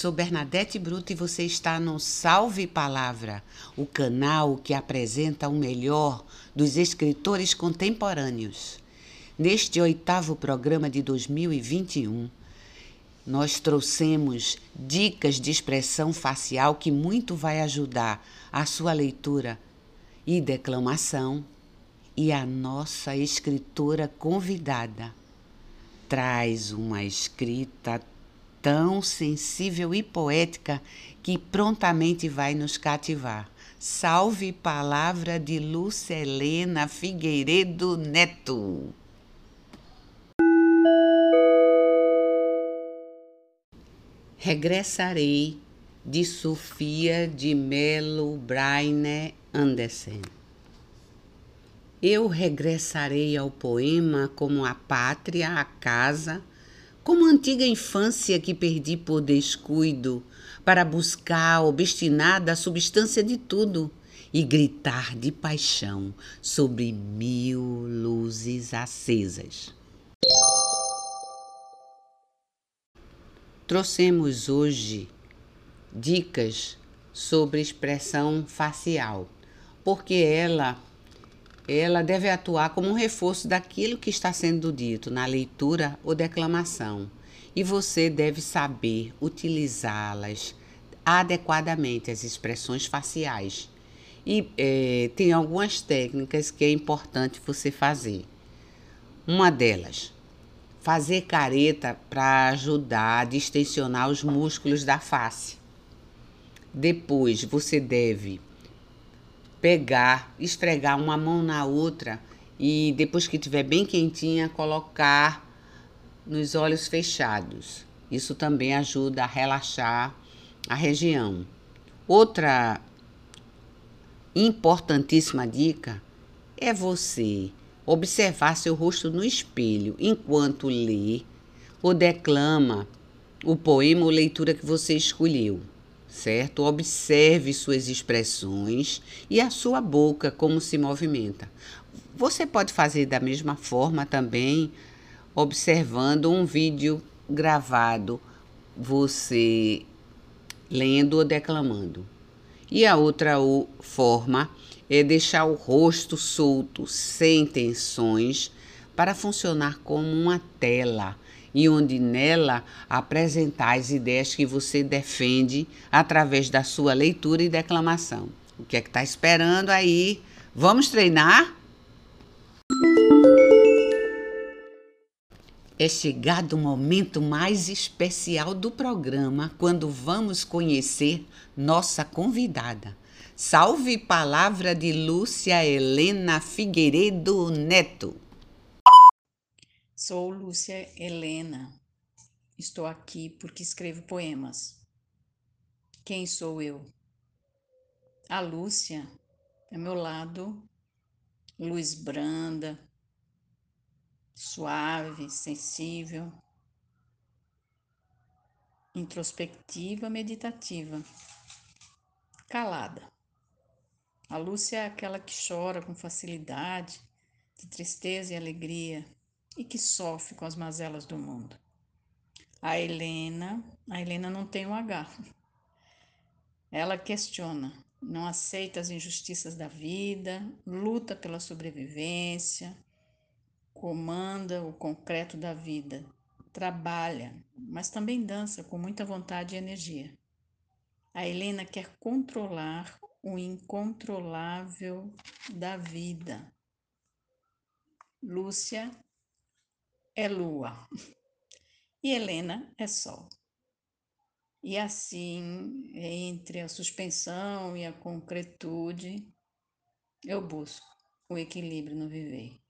Sou Bernadette Bruto e você está no Salve Palavra, o canal que apresenta o melhor dos escritores contemporâneos. Neste oitavo programa de 2021, nós trouxemos dicas de expressão facial que muito vai ajudar a sua leitura e declamação. E a nossa escritora convidada traz uma escrita tão sensível e poética que prontamente vai nos cativar. Salve palavra de Lúcia Helena Figueiredo Neto. Regressarei de Sofia de Melo Braine Andersen. Eu regressarei ao poema como a pátria, a casa, como antiga infância que perdi por descuido, para buscar obstinada a substância de tudo e gritar de paixão sobre mil luzes acesas. Trouxemos hoje dicas sobre expressão facial, porque ela ela deve atuar como um reforço daquilo que está sendo dito na leitura ou declamação, e você deve saber utilizá-las adequadamente, as expressões faciais. E é, tem algumas técnicas que é importante você fazer. Uma delas, fazer careta para ajudar a distensionar os músculos da face. Depois, você deve pegar, esfregar uma mão na outra e depois que estiver bem quentinha, colocar nos olhos fechados. Isso também ajuda a relaxar a região. Outra importantíssima dica é você observar seu rosto no espelho enquanto lê ou declama o poema ou leitura que você escolheu certo? Observe suas expressões e a sua boca como se movimenta. Você pode fazer da mesma forma também, observando um vídeo gravado, você lendo ou declamando. E a outra forma é deixar o rosto solto, sem tensões, para funcionar como uma tela e onde nela apresentar as ideias que você defende através da sua leitura e declamação. O que é que está esperando aí? Vamos treinar? É chegado o momento mais especial do programa quando vamos conhecer nossa convidada. Salve palavra de Lúcia Helena Figueiredo Neto. Sou Lúcia Helena. Estou aqui porque escrevo poemas. Quem sou eu? A Lúcia é meu lado, luz branda, suave, sensível, introspectiva, meditativa, calada. A Lúcia é aquela que chora com facilidade, de tristeza e alegria e que sofre com as mazelas do mundo. A Helena, a Helena não tem o um H. Ela questiona, não aceita as injustiças da vida, luta pela sobrevivência, comanda o concreto da vida, trabalha, mas também dança com muita vontade e energia. A Helena quer controlar o incontrolável da vida. Lúcia é lua e Helena é sol. E assim, entre a suspensão e a concretude, eu busco o equilíbrio no viver.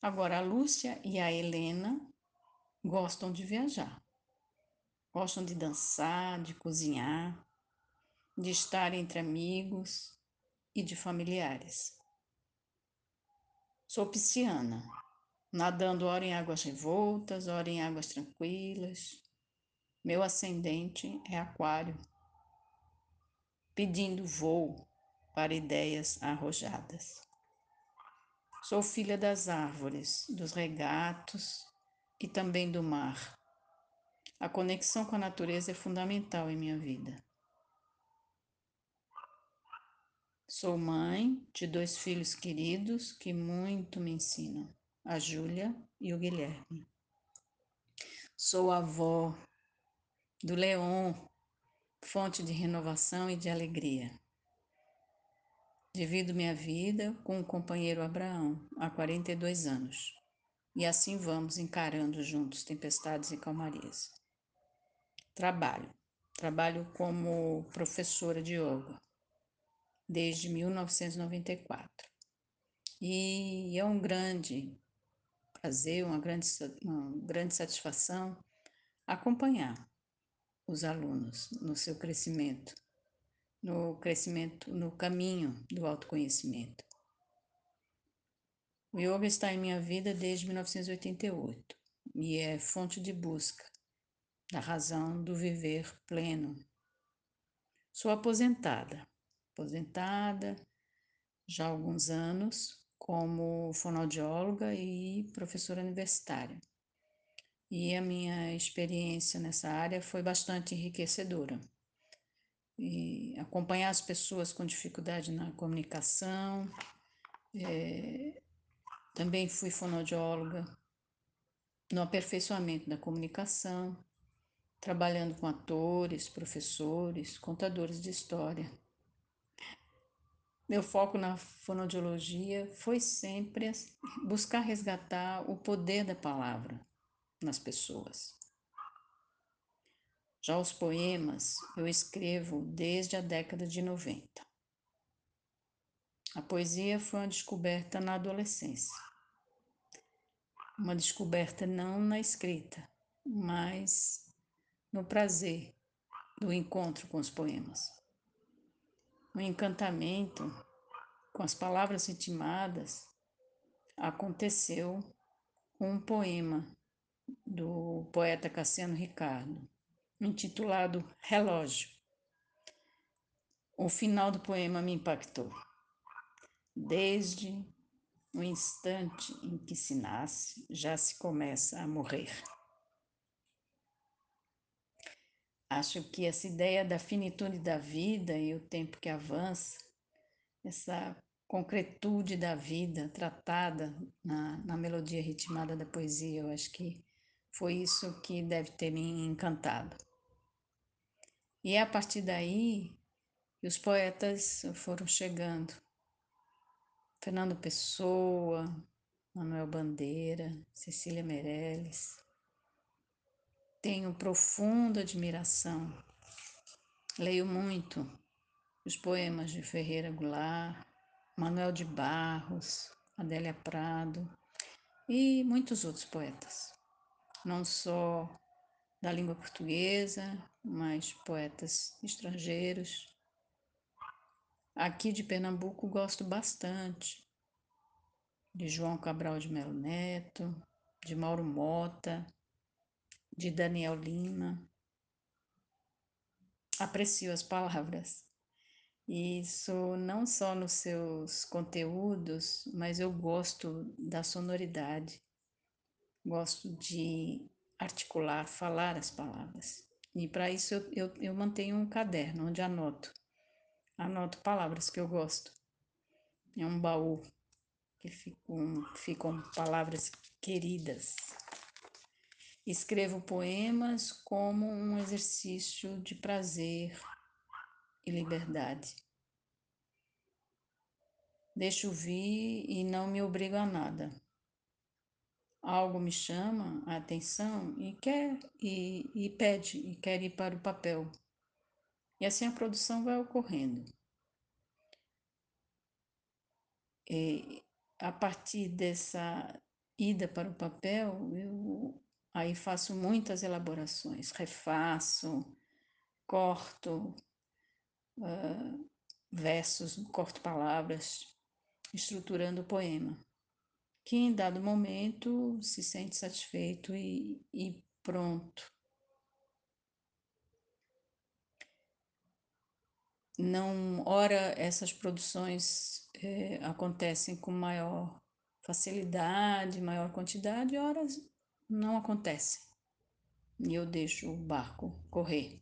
Agora, a Lúcia e a Helena gostam de viajar, gostam de dançar, de cozinhar, de estar entre amigos e de familiares. Sou pisciana nadando ora em águas revoltas, ora em águas tranquilas. Meu ascendente é Aquário, pedindo voo para ideias arrojadas. Sou filha das árvores, dos regatos e também do mar. A conexão com a natureza é fundamental em minha vida. Sou mãe de dois filhos queridos que muito me ensinam, a Júlia e o Guilherme. Sou avó do Leon, fonte de renovação e de alegria. Divido minha vida com o companheiro Abraão há 42 anos. E assim vamos encarando juntos tempestades e calmarias. Trabalho. Trabalho como professora de yoga desde 1994. E é um grande prazer, uma grande, uma grande satisfação acompanhar os alunos no seu crescimento, no crescimento, no caminho do autoconhecimento. O yoga está em minha vida desde 1988 e é fonte de busca da razão do viver pleno. Sou aposentada, aposentada já há alguns anos como fonoaudióloga e professora universitária. E a minha experiência nessa área foi bastante enriquecedora. E acompanhar as pessoas com dificuldade na comunicação. É, também fui fonoaudióloga no aperfeiçoamento da comunicação, trabalhando com atores, professores, contadores de história. Meu foco na fonoaudiologia foi sempre buscar resgatar o poder da palavra nas pessoas. Já os poemas eu escrevo desde a década de 90. A poesia foi uma descoberta na adolescência. Uma descoberta não na escrita, mas no prazer do encontro com os poemas o encantamento com as palavras ritmadas aconteceu com um poema do poeta Cassiano Ricardo, intitulado Relógio. O final do poema me impactou. Desde o instante em que se nasce, já se começa a morrer. Acho que essa ideia da finitude da vida e o tempo que avança, essa concretude da vida tratada na, na melodia ritmada da poesia, eu acho que foi isso que deve ter me encantado. E é a partir daí que os poetas foram chegando. Fernando Pessoa, Manuel Bandeira, Cecília Meirelles, tenho profunda admiração. Leio muito os poemas de Ferreira Goulart, Manuel de Barros, Adélia Prado e muitos outros poetas, não só da língua portuguesa, mas poetas estrangeiros. Aqui de Pernambuco gosto bastante de João Cabral de Melo Neto, de Mauro Mota, de Daniel Lima. Aprecio as palavras. Isso não só nos seus conteúdos, mas eu gosto da sonoridade. Gosto de articular, falar as palavras. E para isso eu, eu, eu, mantenho um caderno onde anoto. Anoto palavras que eu gosto. É um baú que ficam, ficam palavras queridas. Escrevo poemas como um exercício de prazer e liberdade. Deixo vir e não me obrigo a nada. Algo me chama a atenção e quer e, e pede e quer ir para o papel. E assim a produção vai ocorrendo. E a partir dessa ida para o papel, eu Aí faço muitas elaborações, refaço, corto uh, versos, corto palavras, estruturando o poema, que em dado momento se sente satisfeito e, e pronto. Não, ora, essas produções eh, acontecem com maior facilidade, maior quantidade, horas não acontece. e eu deixo o barco correr.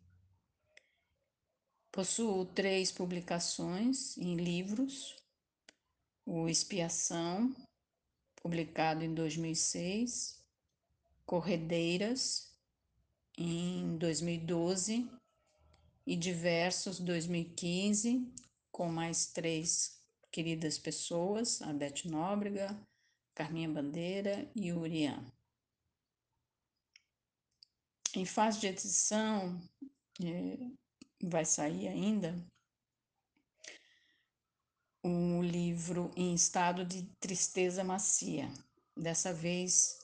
Possuo três publicações em livros: O Expiação, publicado em 2006, Corredeiras, em 2012, e Diversos, 2015, com mais três queridas pessoas, a Beth Nóbrega, Carminha Bandeira e Urian. Em fase de edição, é, vai sair ainda um livro em estado de tristeza macia. Dessa vez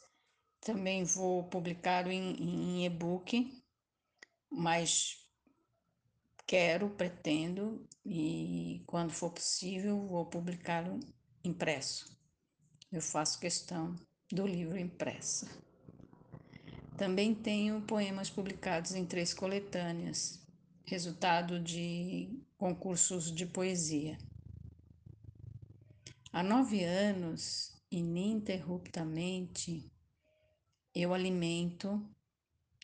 também vou publicá-lo em, em e-book, mas quero, pretendo e quando for possível vou publicá-lo impresso. Eu faço questão do livro impresso. Também tenho poemas publicados em três coletâneas, resultado de concursos de poesia. Há nove anos, ininterruptamente, eu alimento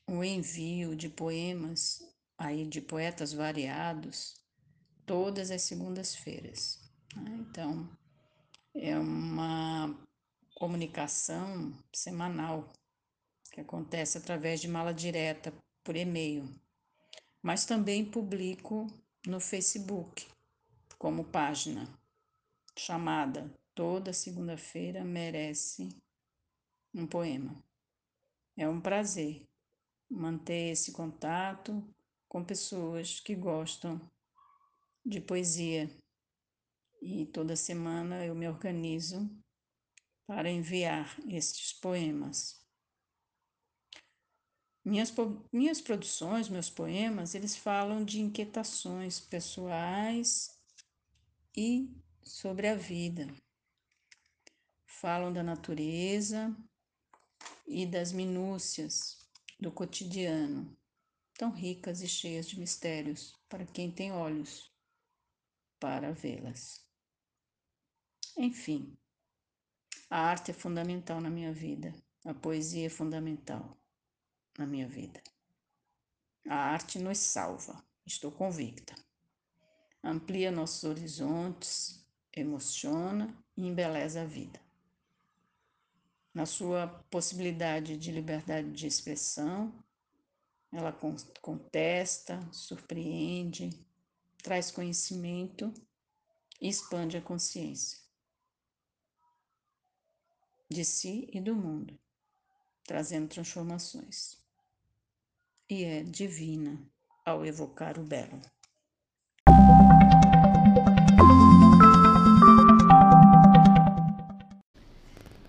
o envio de poemas aí de poetas variados todas as segundas-feiras. Né? Então, é uma comunicação semanal que acontece através de mala direta por e-mail, mas também publico no Facebook como página chamada Toda Segunda-feira Merece um Poema. É um prazer manter esse contato com pessoas que gostam de poesia. E toda semana eu me organizo para enviar estes poemas. Minhas, minhas produções, meus poemas, eles falam de inquietações pessoais e sobre a vida. Falam da natureza e das minúcias do cotidiano, tão ricas e cheias de mistérios para quem tem olhos para vê-las. Enfim, a arte é fundamental na minha vida, a poesia é fundamental na minha vida. A arte nos salva, estou convicta. Amplia nossos horizontes, emociona e embeleza a vida. Na sua possibilidade de liberdade de expressão, ela contesta, surpreende, traz conhecimento e expande a consciência de si e do mundo, trazendo transformações. E é divina ao evocar o belo.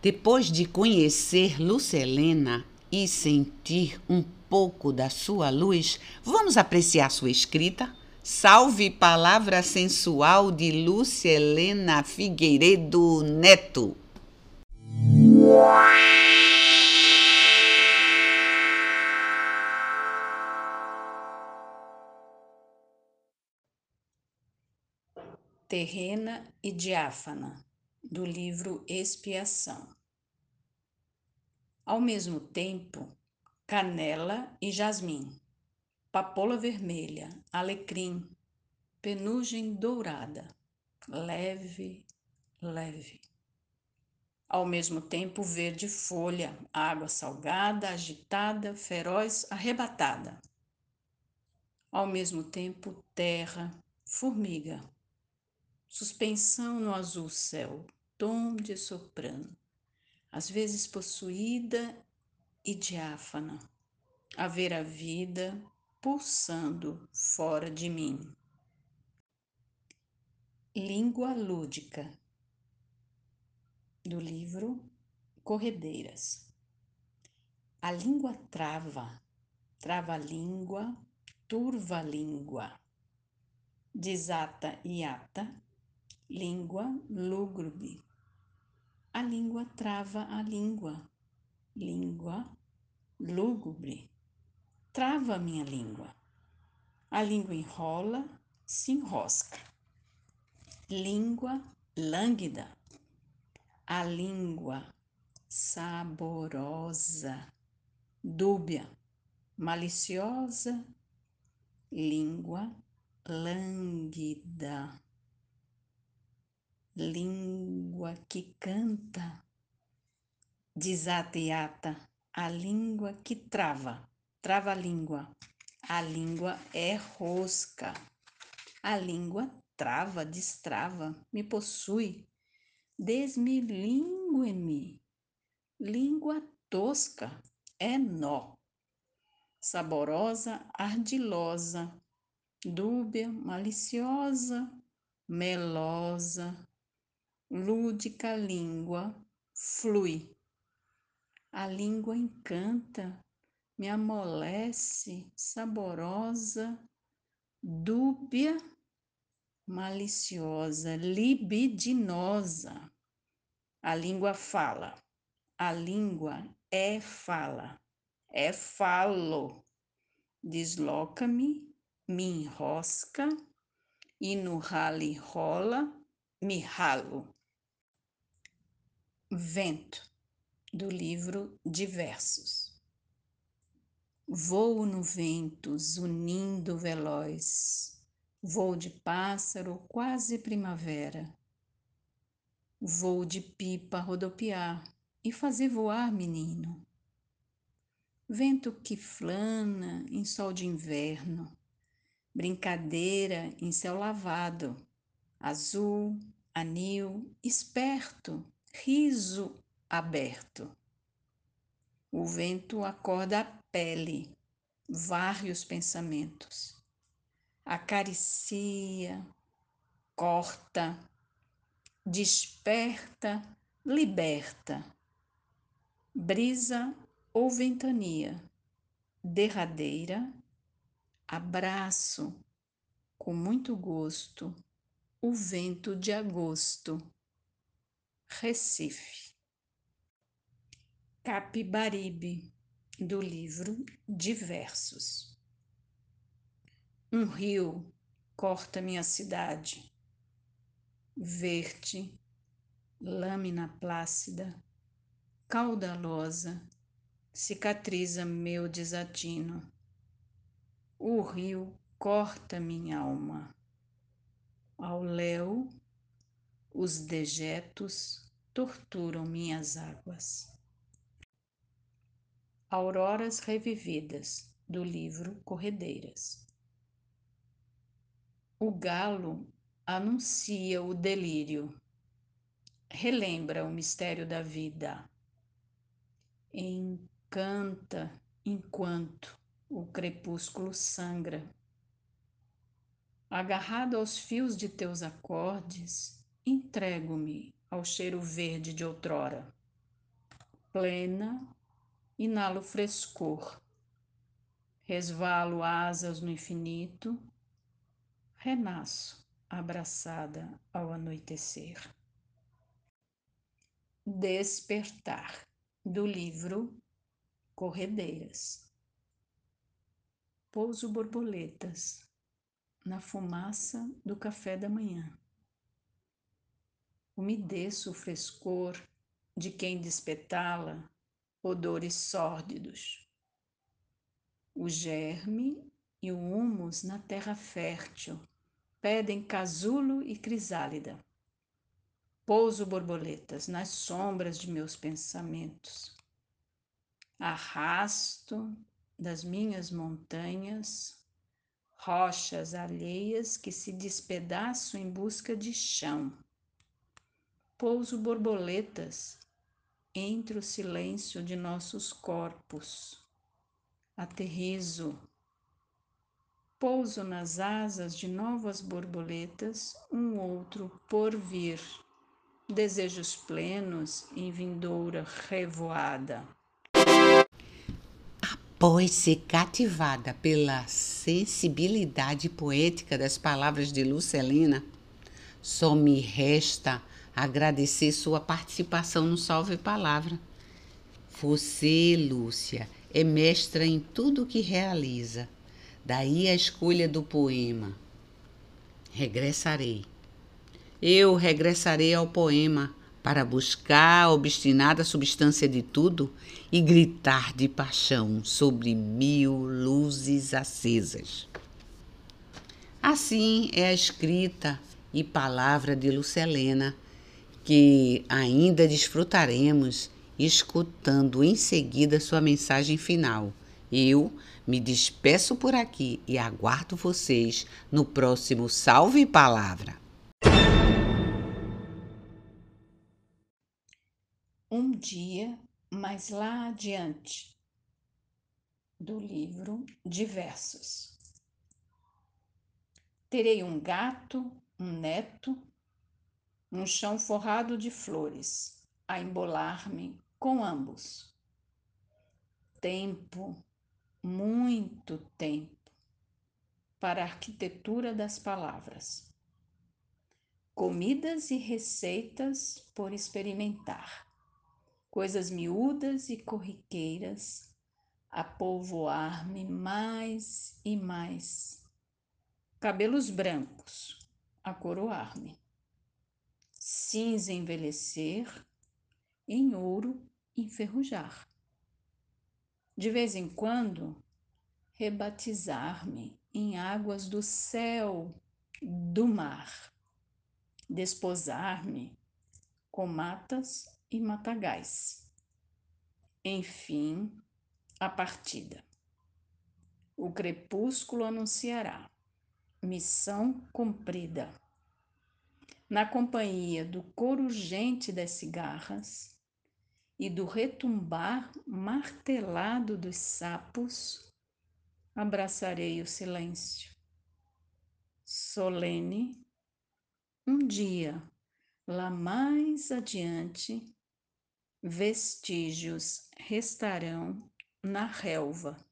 Depois de conhecer Lucelena e sentir um pouco da sua luz, vamos apreciar sua escrita? Salve Palavra Sensual de Lúcia Helena Figueiredo Neto. Terrena e diáfana, do livro Expiação. Ao mesmo tempo, canela e jasmim, papoula vermelha, alecrim, penugem dourada, leve, leve. Ao mesmo tempo, verde folha, água salgada, agitada, feroz, arrebatada. Ao mesmo tempo, terra, formiga, suspensão no azul céu, tom de soprano, às vezes possuída e diáfana, a ver a vida pulsando fora de mim. Língua lúdica do livro Corredeiras. A língua trava, trava a língua, turva a língua. Desata e ata, língua lúgubre. A língua trava a língua, língua lúgubre. Trava a minha língua. A língua enrola, se enrosca. Língua lânguida. A língua saborosa, dúbia. maliciosa, língua lânguida, língua que canta, desata e ata, a língua que trava, trava a língua, a língua é rosca, a língua trava, destrava, me possui, desmilingue-me, língua tosca, é nó. Saborosa, ardilosa, dúbia, maliciosa, melosa, lúdica língua, flui. A língua encanta, me amolece, saborosa, dúbia, maliciosa, libidinosa. A língua fala, a língua é fala é falo. Desloca-me, me enrosca e no rale rola, me ralo. Vento, do livro Diversos. Voo no vento, zunindo veloz, voo de pássaro, quase primavera. Voo de pipa rodopiar e fazer voar, menino. Vento que flana em sol de inverno, brincadeira em céu lavado, azul, anil, esperto, riso aberto. O vento acorda a pele, varre os pensamentos, acaricia, corta, desperta, liberta, brisa ou ventania, derradeira, abraço com muito gosto o vento de agosto. Recife. Capibaribe, do livro Diversos. Um rio corta minha cidade. Verde, lâmina plácida, caudalosa, cicatriza meu desatino. O rio corta minha alma. Ao léu, os dejetos torturam minhas águas. Auroras Revividas, do livro Corredeiras. O galo anuncia o delírio, relembra o mistério da vida. Em canta enquanto o crepúsculo sangra. Agarrado aos fios de teus acordes, entrego-me ao cheiro verde de outrora. Plena, inalo frescor, resvalo asas no infinito, renasço abraçada ao anoitecer. Despertar do livro corredeiras. Pouso borboletas na fumaça do café da manhã. Umedeço o frescor de quem despetala odores sórdidos. O germe e o humus na terra fértil pedem casulo e crisálida. Pouso borboletas nas sombras de meus pensamentos arrasto das minhas montanhas rochas alheias que se despedaçam em busca de chão. Pouso borboletas entre o silêncio de nossos corpos. Aterrizo. Pouso nas asas de novas borboletas, um outro por vir. Desejos plenos em vindoura revoada. Após ser cativada pela sensibilidade poética das palavras de Lucelina, só me resta agradecer sua participação no Salve Palavra. Você, Lúcia, é mestra em tudo que realiza. Daí a escolha do poema. Regressarei. Eu regressarei ao poema para buscar a obstinada substância de tudo e gritar de paixão sobre mil luzes acesas. Assim é a escrita e palavra de Lucelena, que ainda desfrutaremos escutando em seguida sua mensagem final. Eu me despeço por aqui e aguardo vocês no próximo Salve Palavra. Um dia mais lá adiante, do livro Diversos. Terei um gato, um neto, um chão forrado de flores, a embolar-me com ambos. Tempo, muito tempo, para a arquitetura das palavras. Comidas e receitas por experimentar coisas miúdas e corriqueiras a povoar-me mais e mais. Cabelos brancos a coroar-me. Cinza envelhecer, em ouro enferrujar. De vez em quando, rebatizar-me em águas do céu, do mar. Desposar-me com matas e matagais. Enfim, a partida. O crepúsculo anunciará missão cumprida. Na companhia do cor urgente das cigarras e do retumbar martelado dos sapos, abraçarei o silêncio. Solene, um dia, lá mais adiante, vestígios restarão na relva